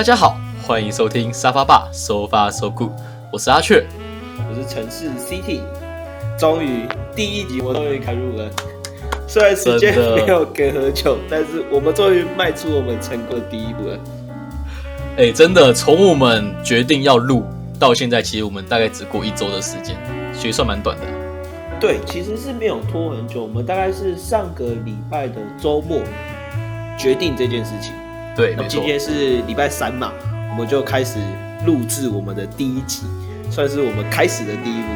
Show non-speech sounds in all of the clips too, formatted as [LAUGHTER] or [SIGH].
大家好，欢迎收听沙发爸收发收酷，我是阿雀。我是城市 CT，终于第一集我终于开录了。虽然时间没有隔很久，但是我们终于迈出我们成功的第一步了。哎、真的，从我们决定要录到现在，其实我们大概只过一周的时间，其实算蛮短的。对，其实是没有拖很久，我们大概是上个礼拜的周末决定这件事情。对。那今天是礼拜三嘛，我们就开始录制我们的第一集，算是我们开始的第一步。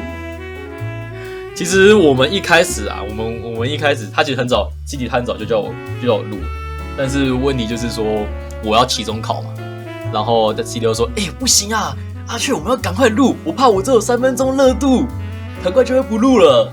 其实我们一开始啊，我们我们一开始，他其实很早，基底他很早就叫我就叫我录，但是问题就是说我要期中考嘛，然后在 C 六说，哎、不行啊，阿雀，我们要赶快录，我怕我只有三分钟热度，很快就会不录了，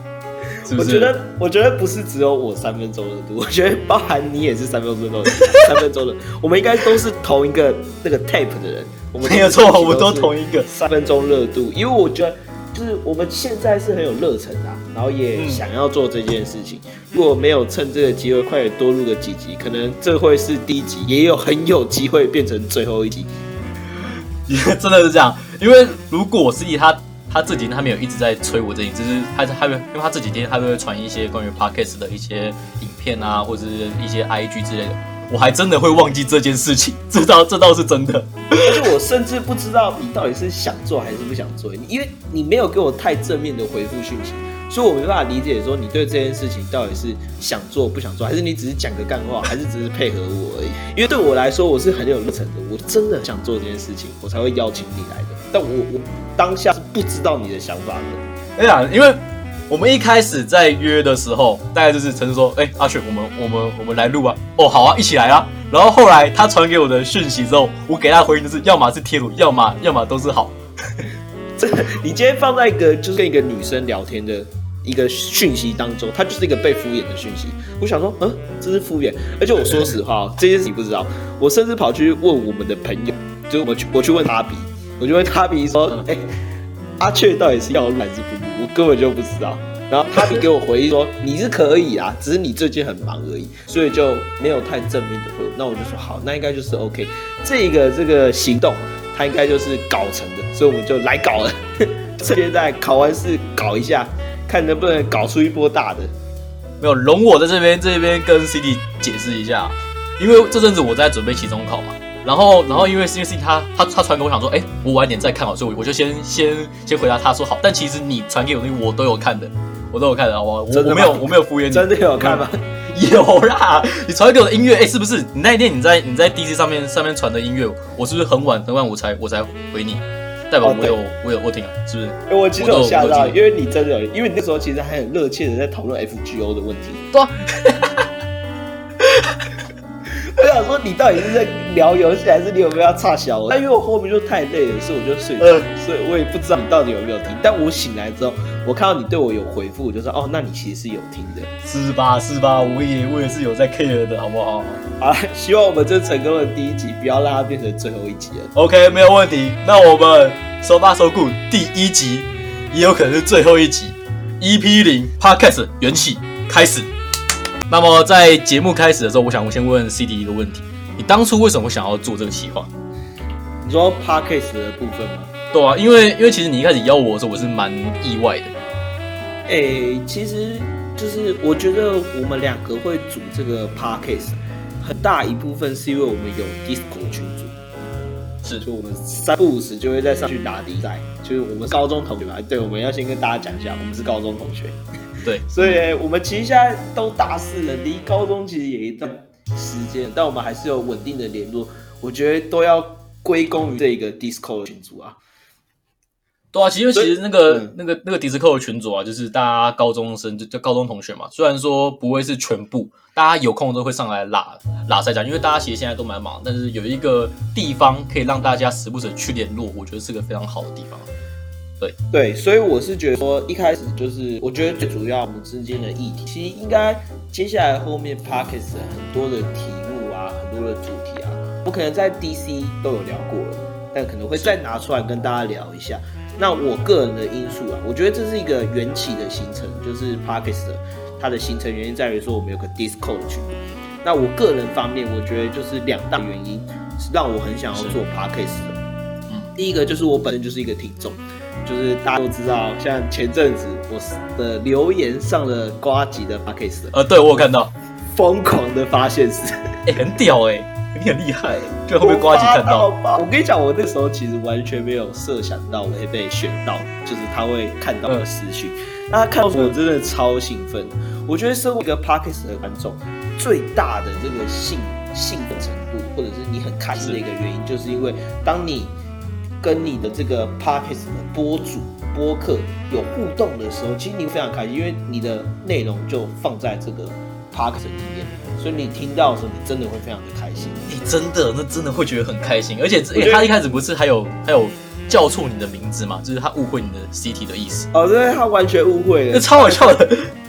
是不是？我觉得，我觉得不是只有我三分钟热度，[LAUGHS] 我觉得包含你也是三分钟热度，[LAUGHS] 三分钟的，我们应该都是同一个那个 tape 的人。我们没有错，我们都同一个。三分钟热度，因为我觉得就是我们现在是很有热忱的啊、然后也嗯想要做这件事情。如果没有趁这个机会快点多录个几集，可能这会是第一集，也有很有机会变成最后一集。[LAUGHS] 真的是这样，因为如果是以他他这几天他没有一直在催我这里，只是他他因为他这几天他都会传一些关于 podcast 的一些影片啊，或者是一些 IG 之类的，我还真的会忘记这件事情，这倒这倒是真的。而且我甚至不知道你到底是想做还是不想做，因为你没有给我太正面的回复讯息，所以我没办法理解说你对这件事情到底是想做不想做，还是你只是讲个干话，还是只是配合我而已。因为对我来说，我是很有热忱的，我真的想做这件事情，我才会邀请你来的。但我我当下是不知道你的想法的。哎呀，因为我们一开始在约的时候，大概就是陈说，哎、阿雪，我们我们我们来录啊，哦，好啊，一起来啊。然后后来他传给我的讯息之后，我给他回应就是，要么是贴图，要么要么都是好。[LAUGHS] 这个你今天放在一个就是跟一个女生聊天的一个讯息当中，它就是一个被敷衍的讯息。我想说，嗯，这是敷衍。而且我说实话哦，这件事情不知道，我甚至跑去问我们的朋友，就是我去我去问他比，我就问他比说，哎、阿雀到底是要来还是不录？我根本就不知道。然后他比给我回应说你是可以啊，只是你最近很忙而已，所以就没有太正面的回复。那我就说好，那应该就是 OK。这个这个行动，他应该就是搞成的，所以我们就来搞了。[LAUGHS] 现在考完试搞一下，看能不能搞出一波大的。没有容我在这边这边跟 CD 解释一下，因为这阵子我在准备期中考嘛，然后然后因为 CD 他他他传给我想说，哎、我晚点再看好，所以我我就先先先回答他说好，但其实你传给我的东西我都有看的，我都有看的？我真的吗我没有我没有敷衍你，真的有看吗？[LAUGHS] 有啦，你传给我的音乐，哎、是不是？你那一天你在你在 DC 上面上面传的音乐，我是不是很晚很晚我才我才回你？代表我有、我有我听啊，是不是？我其实有吓到，因为你真的有，因为你那时候其实还很热切的在讨论 FGO 的问题。对啊，[LAUGHS] 我想说，你到底是在聊游戏，还是你有没有要差小我？但因为我后面就太累了，所以我就睡着，呃所以我也不知道你到底有没有听。但我醒来之后，我看到你对我有回复，我就说哦，那你其实是有听的。是吧是吧？我也我也是有在 care 的，好不好？好了，希望我们这成功的第一集，不要让它变成最后一集了。OK，没有问题。那我们收发收顾第一集，也有可能是最后一集，EP 零 Podcast 缘起开始。那么在节目开始的时候，我想我先问 CD 一个问题：你当初为什么想要做这个企划？你说 podcast 的部分吗？对啊，因为因为其实你一开始邀我的时候，我是蛮意外的。诶、其实就是我觉得我们两个会组这个 podcast，很大一部分是因为我们有 Discord 群组，是就我们三不五时就会在上去打比赛，就是我们高中同学吧。对，我们要先跟大家讲一下，我们是高中同学，对，[LAUGHS] 所以我们其实现在都大四了，离高中其实也一段时间，但我们还是有稳定的联络。我觉得都要归功于这个 Discord 群组啊。对啊，其实其实那个、嗯那个那个迪斯科的群组啊，就是大家高中生就就高中同学嘛，虽然说不会是全部，大家有空都会上来拉拉赛讲，因为大家其实现在都蛮忙，但是有一个地方可以让大家时不时去联络，我觉得是个非常好的地方。对，所以我是觉得说，一开始就是我觉得最主要我们之间的议题，其实应该接下来后面 p o c k e t 很多的题目啊，很多的主题啊，我可能在 DC 都有聊过了，但可能会再拿出来跟大家聊一下。那我个人的因素啊，我觉得这是一个缘起的形成，就是 Parkes 它的形成原因在于说我们有个 Discord 群。那我个人方面，我觉得就是两大原因是。让我很想要做 podcast 的。嗯第一个就是我本身就是一个听众，就是大家都知道，像前阵子我的留言上了瓜吉的 parkest 呃，对我有看到，疯狂的发现是。哎、很屌哎、你很厉害，就会被瓜吉看到。我跟你讲，我那时候其实完全没有设想到我会被选到，就是他会看到我的私讯。那他看到我真的超兴奋。我觉得身为一个 Parkes 的观众，最大的这个兴兴奋程度，或者是你很开心的一个原因，就是因为当你跟你的这个 Parkes 的播主、播客有互动的时候，其实你非常开心，因为你的内容就放在这个 Parkes 里面，所以你听到的时候，你真的会非常的开心。你、真的，那真的会觉得很开心，而且觉得他一开始不是还有还有叫错你的名字嘛，就是他误会你的 CT 的意思，哦，对，他完全误会了，那超好笑的。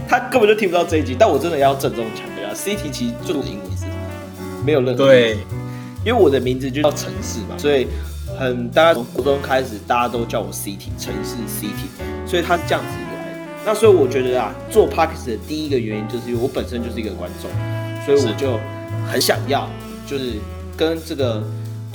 他根本就听不到这一集。但我真的要郑重强调，CT 其实就是英文字，没有任何对，因为我的名字就叫城市嘛，所以很大家从国中开始，大家都叫我 CT 城市 CT，所以他是这样子。那所以我觉得啊，做 Parkes 的第一个原因就是因为我本身就是一个观众，所以我就很想要，就是跟这个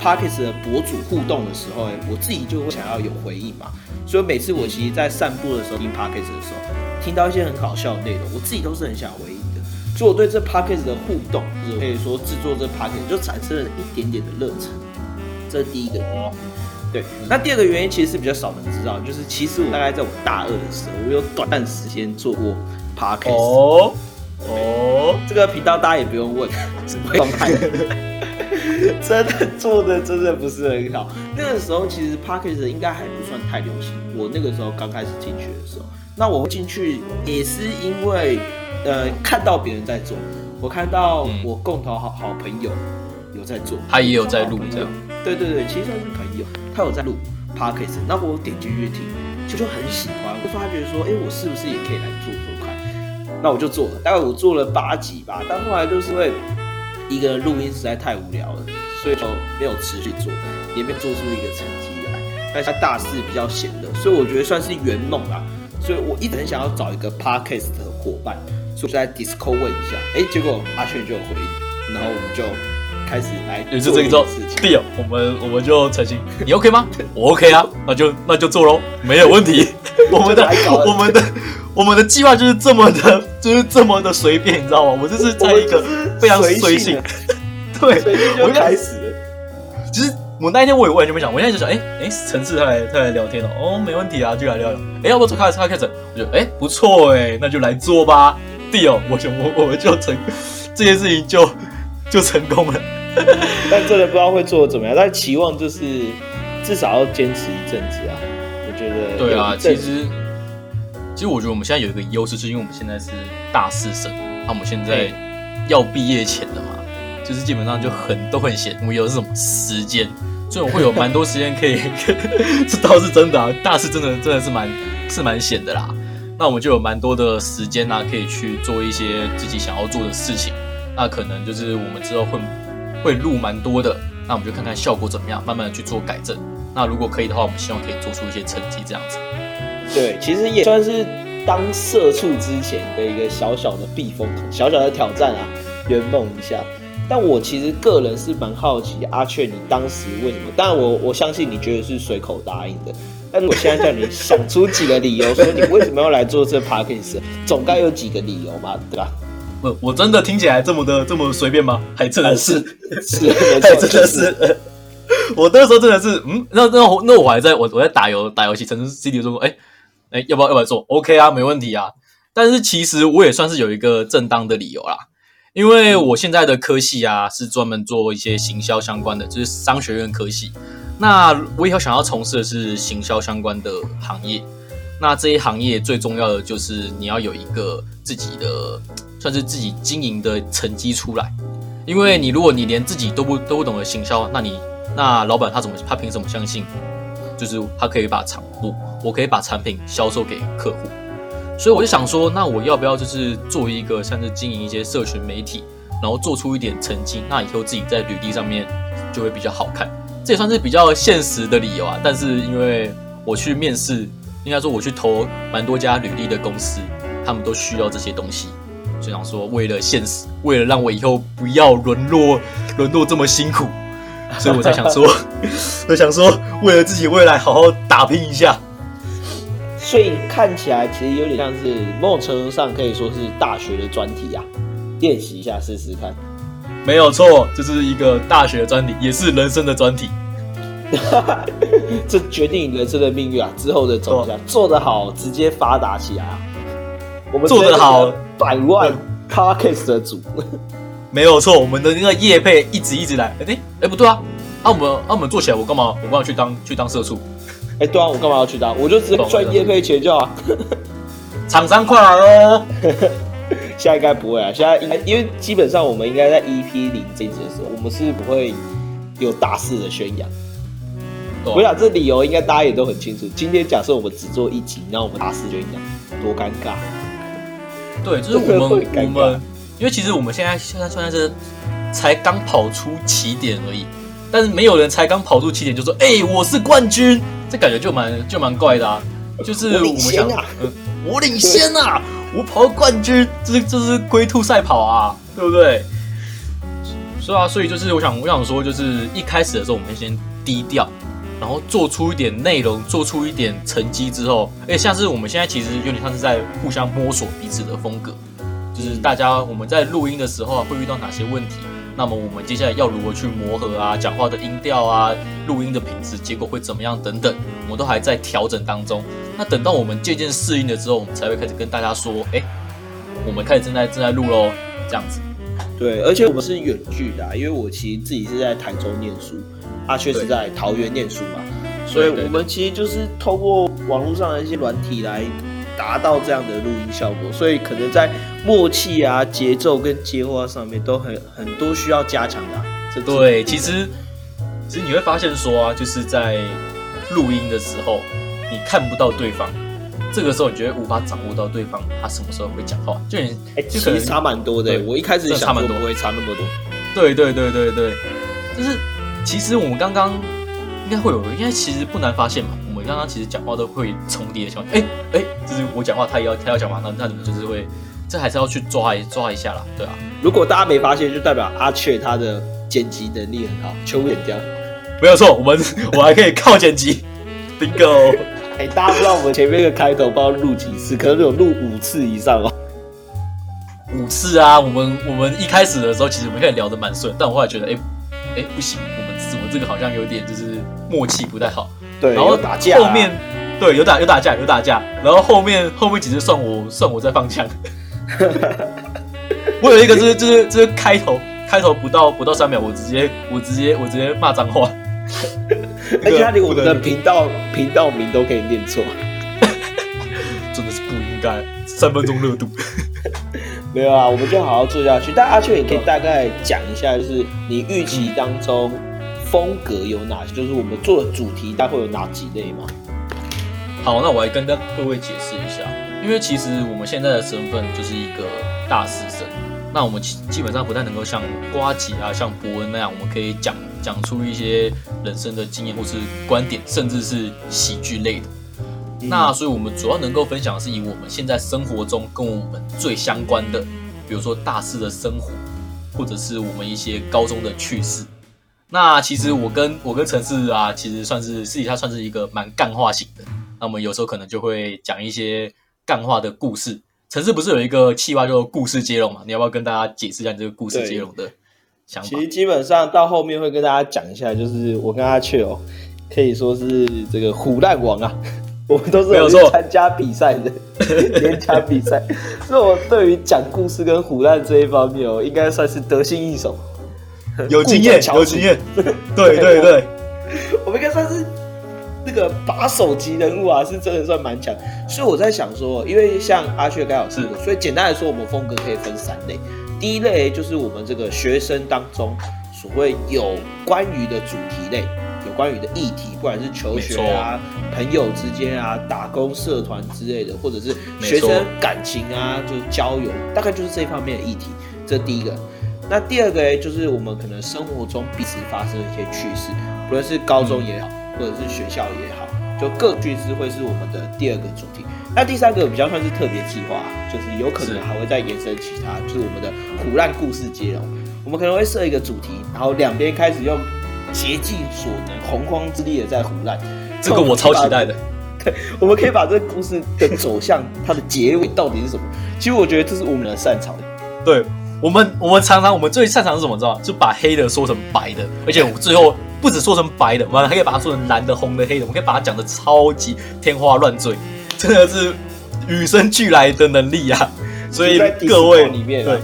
Parkes 的博主互动的时候，哎，我自己就会想要有回应嘛。所以每次我其实，在散步的时候听 Parkes 的时候，听到一些很搞笑的内容，我自己都是很想回应的。所以我对这 Parkes 的互动，就是可以说制作这 Parkes 就产生了一点点的热忱。这是第一个原因。哦，对，那第二个原因其实是比较少人知道，就是其实我大概在我大二的时候，我有短暂时间做过 podcast。哦，哦，这个频道大家也不用问，[LAUGHS] 是不会卖的。真的做的真的不是很好。那个时候其实 podcast 应该还不算太流行。我那个时候刚开始进去的时候，那我会进去也是因为呃看到别人在做，我看到嗯我共同好好朋友有在做，他也有在录这样。对对对，其实算是朋友，他有在录 podcast，那我点进去听，就就很喜欢，我发觉说，哎，我是不是也可以来做做看？那我就做了，大概我做了八集吧，但后来就是因为一个人录音实在太无聊了，所以就没有持续做，也没有做出一个成绩来。但是他大四比较闲的，所以我觉得算是圆梦啦。所以我一直很想要找一个 podcast 的伙伴，所以我就在 Discord 问一下，哎，结果阿炫就有回应，然后我们就开始来也是做这个之后件事情。弟哦，我们我们就成型，你 OK 吗？我 OK 啊，那就那就做喽，没有问题。[LAUGHS] 我们的我们的我们的计划就是这么的，就是这么的随便，你知道吗？我就是在一个非常随性的，[LAUGHS] 对，我一开开始了。其实我那一天我也完全没想，我现在就想，哎、哎，陈志他来他来聊天了，哦，没问题啊，就来聊聊。哎、要不要开始开始？我觉得哎、不错哎、那就来做吧。弟哦，我就我我们就成这件事情就就成功了。[LAUGHS] 但真的不知道会做的怎么样，但期望就是至少要坚持一阵子啊。我觉得对啊，其实其实我觉得我们现在有一个优势，是因为我们现在是大四生，那我们现在要毕业前的嘛，就是基本上就很都很闲，我们有什么时间，所以我会有蛮多时间可以，[LAUGHS] 这倒是真的啊，大四真的真的是蛮是蛮闲的啦。那我们就有蛮多的时间啊，可以去做一些自己想要做的事情。那可能就是我们之后会会录蛮多的，那我们就看看效果怎么样，慢慢的去做改正。那如果可以的话，我们希望可以做出一些成绩，这样子。对，其实也算是当社畜之前的一个小小的避风港，小小的挑战啊，圆梦一下。但我其实个人是蛮好奇，阿雀你当时为什么？当然我我相信你觉得是随口答应的，但我现在叫你想出几个理由，说你为什么要来做这 p a r k a s 总该有几个理由吧，对吧？我我真的听起来这么的这么随便吗？还真的是，是，没 [LAUGHS] 还，真的是。[LAUGHS] 我那时候真的是，嗯，那那我那我还在我我在打游打游戏，城市 CD 说过，哎、哎、要不要要不要做？OK 啊，没问题啊。但是其实我也算是有一个正当的理由啦，因为我现在的科系啊是专门做一些行销相关的，就是商学院科系。那我以后想要从事的是行销相关的行业。那这一行业最重要的就是你要有一个自己的，算是自己经营的成绩出来。因为你如果你连自己都不都不懂得行销，那你那老板他怎么他凭什么相信？就是他可以把产不，我可以把产品销售给客户。所以我就想说，那我要不要就是做一个像是经营一些社群媒体，然后做出一点成绩，那以后自己在履历上面就会比较好看。这也算是比较现实的理由啊。但是因为我去面试，应该说我去投蛮多家履历的公司，他们都需要这些东西。就想说，为了现实，为了让我以后不要沦落沦落这么辛苦，所以我才想说，[LAUGHS] 我想说，为了自己未来好好打拼一下。所以看起来其实有点像是某种程度上可以说是大学的专题啊，练习一下试试看。没有错，这是一个大学的专题，也是人生的专题。[LAUGHS] 这决定人生的命运啊！之后的走向，做得好，直接发达起来啊！我们做得好，百万 podcast 的主，[LAUGHS] 没有错。我们的那个业配一直一直来。哎哎，不对啊！啊我们啊我们做起来，我干嘛我干嘛去当去当社畜？哎，对啊，我干嘛要去当？我就直接赚业配钱就好。[LAUGHS] 厂商快来喽！[LAUGHS] 现在应该不会啊，现在应该因为基本上我们应该在 EP 零这集的时候，我们是不会有大肆的宣扬。我想这理由应该大家也都很清楚。今天假设我们只做一集，让我们大肆宣扬，多尴尬。对，就是我们 [LAUGHS] 我们，因为其实我们现在现在算是才刚跑出起点而已，但是没有人才刚跑出起点就说：“哎，我是冠军。”这感觉就蛮就蛮怪的啊。就是我们想，我领先啊！我跑到冠军，这是这是龟兔赛跑啊，对不对？是啊，所以就是我想我想说，就是一开始的时候，我们先低调，然后做出一点内容，做出一点成绩之后，哎，像是我们现在其实有点像是在互相摸索彼此的风格，就是大家我们在录音的时候啊，会遇到哪些问题？那么我们接下来要如何去磨合啊？讲话的音调啊，录音的品质，结果会怎么样等等，我们都还在调整当中。那等到我们渐渐适应了之后，我们才会开始跟大家说，哎，我们开始正在正在录喽，这样子。对，而且我们是远距的，因为我其实自己是在台州念书，阿确是在桃园念书嘛，所以我们其实就是透过网络上的一些软体来。达到这样的录音效果，所以可能在默契啊、节奏跟接话上面都很很多需要加强的。这对，其实其实你会发现说啊，就是在录音的时候，你看不到对方，这个时候你觉得无法掌握到对方他什么时候会讲话，就你哎，其实差蛮多的。我一开始差蛮多，不会差那么多。对对对对对，就是其实我们刚刚应该会有，应该其实不难发现嘛。我们刚刚其实讲话都会重叠的情况，哎哎，就是我讲话，他也要他要讲话，那那你们就是会，这还是要去抓一抓一下啦，对啊。如果大家没发现，就代表阿雀他的剪辑能力很好，全部剪掉。没有错，我们我还可以靠剪辑，[LAUGHS] bingo。哎，大家不知道我们前面的开头不知道录几次，可能有录五次以上哦。五次啊，我们我们一开始的时候其实我们可以聊得蛮顺，但我后来觉得，哎哎不行，这个好像有点就是默契不太好。对，然后打架，后面对有打有打架有打架，然后后面后面几次算我算我在放枪。[LAUGHS] 我有一个就是就是就是开头开头不到不到三秒，我直接我直接我直接骂脏话。[LAUGHS] 而且他连我们的频道频道名都可以念错，[LAUGHS] 真的是不应该。三分钟热度，没有啊，我们就好好做下去。但阿雀，你可以大概讲一下，就是你预期当中。风格有哪些？就是我们做的主题，大概会有哪几类吗？好，那我来跟各位解释一下。因为其实我们现在的身份就是一个大师生，那我们基本上不太能够像瓜吉啊、像伯恩那样，我们可以讲讲出一些人生的经验或是观点，甚至是喜剧类的。那所以我们主要能够分享的是以我们现在生活中跟我们最相关的，比如说大师的生活，或者是我们一些高中的趣事。那其实我跟我跟陈氏啊，其实算是私底下算是一个蛮干话型的。那我们有时候可能就会讲一些干话的故事。陈氏不是有一个气话叫故事接龙嘛？你要不要跟大家解释一下你这个故事接龙的想法？其实基本上到后面会跟大家讲一下，就是我跟阿雀哦，可以说是这个虎烂王啊，[LAUGHS] 我们都是有参加比赛的，[LAUGHS] 连加比赛，所以我对于讲故事跟虎烂这一方面哦，应该算是得心应手。[LAUGHS] 有经验，有经验，对 [LAUGHS] 对对，[LAUGHS] 我们应该算是那个把手级人物啊，是真的算蛮强。所以我在想说，因为像阿雀刚好是，所以简单来说，我们风格可以分三类。第一类就是我们这个学生当中所谓有关于的主题类，有关于的议题，不管是求学啊、朋友之间啊、打工社团之类的，或者是学生感情啊，就是交友，大概就是这方面的议题。这第一个。那第二个呢，就是我们可能生活中彼此发生的一些趣事，不论是高中也好，或者是学校也好，就各趣事会是我们的第二个主题。那第三个比较算是特别计划，就是有可能还会再延伸其他，就是我们的苦难故事接龙。我们可能会设一个主题，然后两边开始用竭尽所能、洪荒之力的在胡乱。这个我超期待的。[LAUGHS] 对我们可以把这个故事的走向，它的结尾到底是什么？其实我觉得这是我们的擅长。对我们，我们常常我们最擅长是什么？知道就把黑的说成白的，而且我们最后不止说成白的，我们还可以把它说成蓝的、红的、黑的，我们可以把它讲的超级天花乱坠，真的是与生俱来的能力啊！[LAUGHS] 所以各位里面，对，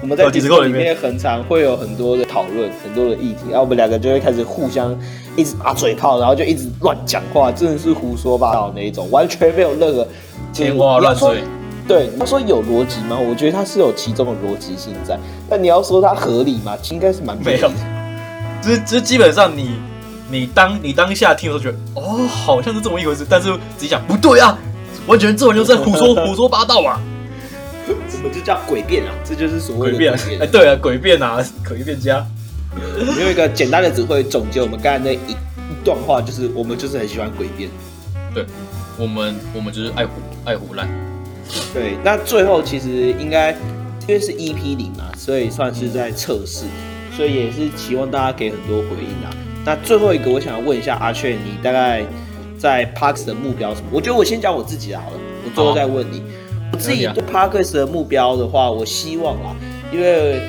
我们在迪斯科里面很常会有很多的讨论，很多的议题，然后我们两个就会开始互相一直打嘴炮，然后就一直乱讲话，真的是胡说八道那一种，完全没有任何天花乱坠。对，他说有逻辑吗？我觉得他是有其中的逻辑性在，但你要说它合理吗？应该是蛮没有。就是就是基本上你你当你当下听的时候觉得哦，好像是这么一回事，但是自己想不对啊，完全这完全在胡说 [LAUGHS] 胡说八道啊。什么就叫诡辩啊？这就是所谓的诡辩。哎，对啊，诡辩啊，诡辩家。用一个简单的词汇总结我们刚才那一一段话，就是我们就是很喜欢诡辩。对，我们我们就是爱胡爱胡乱。对，那最后其实应该因为是 EP 零嘛，所以算是在测试，所以也是期望大家给很多回应啊。那最后一个，我想要问一下阿雀，你大概在 Parks 的目标什么？我觉得我先讲我自己的好了，我最后再问你。我自己对 Parks 的目标的话，我希望啊，因为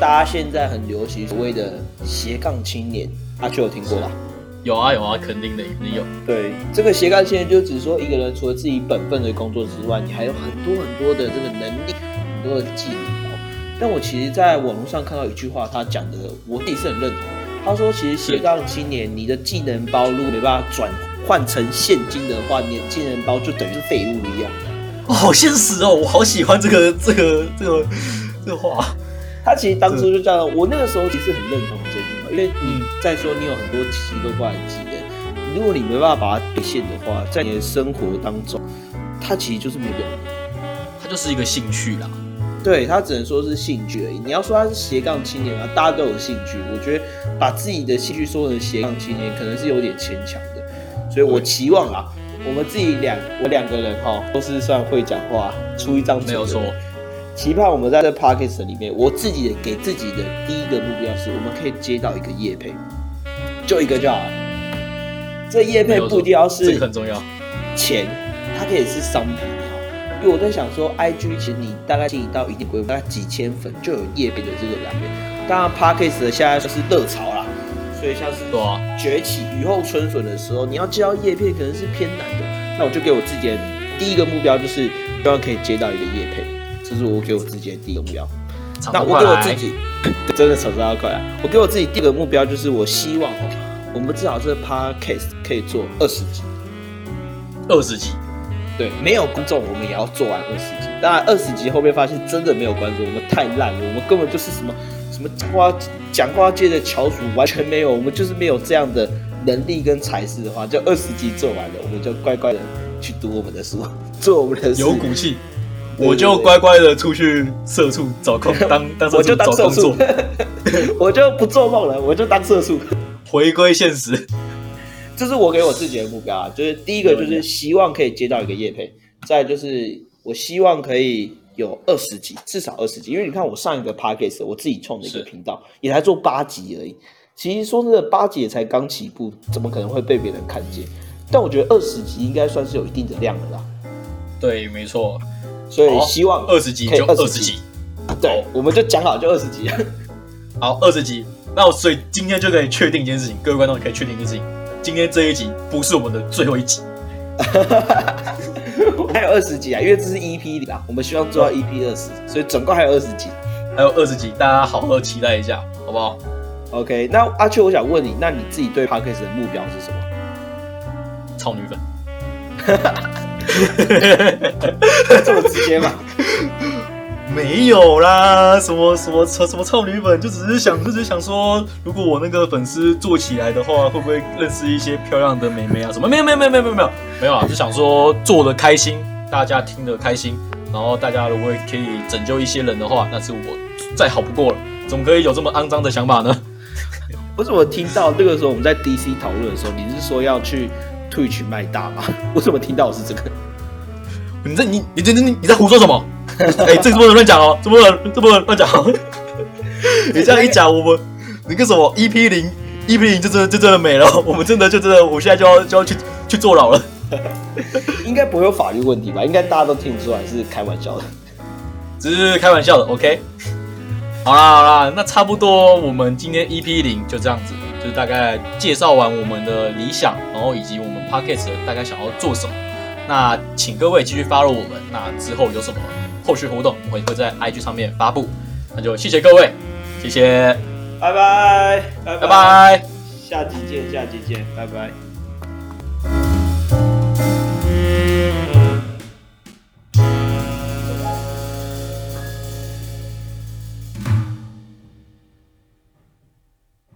大家现在很流行所谓的斜杠青年，阿雀有听过吧？有啊有啊，肯定的，肯定有。对，这个斜杠青年就只说一个人除了自己本分的工作之外，你还有很多很多的这个能力，很多的技能哦。但我其实在网络上看到一句话，他讲的我自己是很认同。他说，其实斜杠青年，你的技能包如果没办法转换成现金的话，你的技能包就等于是废物一样。哦，好现实哦，我好喜欢这个这个这个这个话。他其实当初就这样，我那个时候其实很认同这句话，因为你再说你有很多奇奇怪怪的技能，如果你没办法把它兑现的话，在你的生活当中，它其实就是没有用的，它就是一个兴趣啦。对，它只能说是兴趣而已。你要说它是斜杠青年啊，大家都有兴趣，我觉得把自己的兴趣说成斜杠青年，可能是有点牵强的。所以我期望啊，我们自己两我两个人哈，都是算会讲话，出一张没有错。期盼我们在这 p a c k a g e 里面，我自己给自己的第一个目标是，我们可以接到一个叶配，就一个就好了。这叶配不一定要是这个很重要，钱，它可以是商品。因为我在想说，IG 其实你大概经营到一定规模，大概几千粉就有叶配的这个来源。当然 p a c k a g e 的现在就是热潮啦，所以像是崛起雨后春笋的时候，你要接到叶配可能是偏难的。那我就给我自己的第一个目标就是，希望可以接到一个叶配。这是我给我自己的第一个目标。那我给我自己 [LAUGHS] 真的手速要快啊！我给我自己第一个目标就是，我希望哦，我们至少这个 podcast 可以做二十集。二十集，对，没有观众，我们也要做完二十集。当然，二十集后面发现真的没有观众，我们太烂了，我们根本就是什么什么讲话讲话界的翘楚，完全没有，我们就是没有这样的能力跟才识的话，就二十集做完了，我们就乖乖的去读我们的书，[LAUGHS] 做我们的有骨气。我就乖乖的出去社畜找工当当社畜 [LAUGHS] 找工作，[LAUGHS] 我就不做梦了，我就当社畜，[LAUGHS] 回归现实。这是我给我自己的目标啊，就是第一个就是希望可以接到一个业配，再就是我希望可以有二十集，至少二十集，因为你看我上一个 p a c k a g e 我自己创的一个频道也才做八集而已，其实说真的八集也才刚起步，怎么可能会被别人看见？但我觉得二十集应该算是有一定的量了啦。对，没错。所以希望二十集就二十集，对，我们就讲好就二十集。[LAUGHS] 好，二十集。那我所以今天就可以确定一件事情，各位观众可以确定一件事情，今天这一集不是我们的最后一集，[LAUGHS] 还有二十集啊，因为这是 EP 里啊，我们希望做到 EP 二十，所以总共还有二十集，还有二十集，大家好好期待一下，好不好？OK，那阿秋，我想问你，那你自己对 Parkes 的目标是什么？超女粉。[LAUGHS] [LAUGHS] 这么直接吗？没有啦，什么什么什么臭女粉，就只是想，就只是想说，如果我那个粉丝做起来的话，会不会认识一些漂亮的美眉啊？什么？没有没有没有没有没有没有没有啊！就想说做的开心，大家听得开心，然后大家如果可以拯救一些人的话，那是我再好不过了。怎么可以有这么肮脏的想法呢？[LAUGHS] 不是我听到那个时候我们在 DC 讨论的时候，你是说要去。退去卖大吗？[LAUGHS] 我怎么听到是这个？你这你你这你你在胡说什么？[LAUGHS] 哎，这不能乱讲哦，这不能这不能乱讲。[LAUGHS] 你这样一讲，我们那个什么 EP 零 EP 零就真的就真的没了，我们真的就真的，我现在就要就要去去坐牢了。应该不会有法律问题吧？应该大家都听出来是开玩笑的。只是开玩笑的，OK。好啦好啦，那差不多，我们今天 EP 零就这样子，就是大概介绍完我们的理想，然后以及我们 Pockets 大概想要做什么。那请各位继续 follow 我们，那之后有什么后续活动，我会会在 IG 上面发布。那就谢谢各位，谢谢，拜拜，拜拜拜。下期见，下期见，拜拜。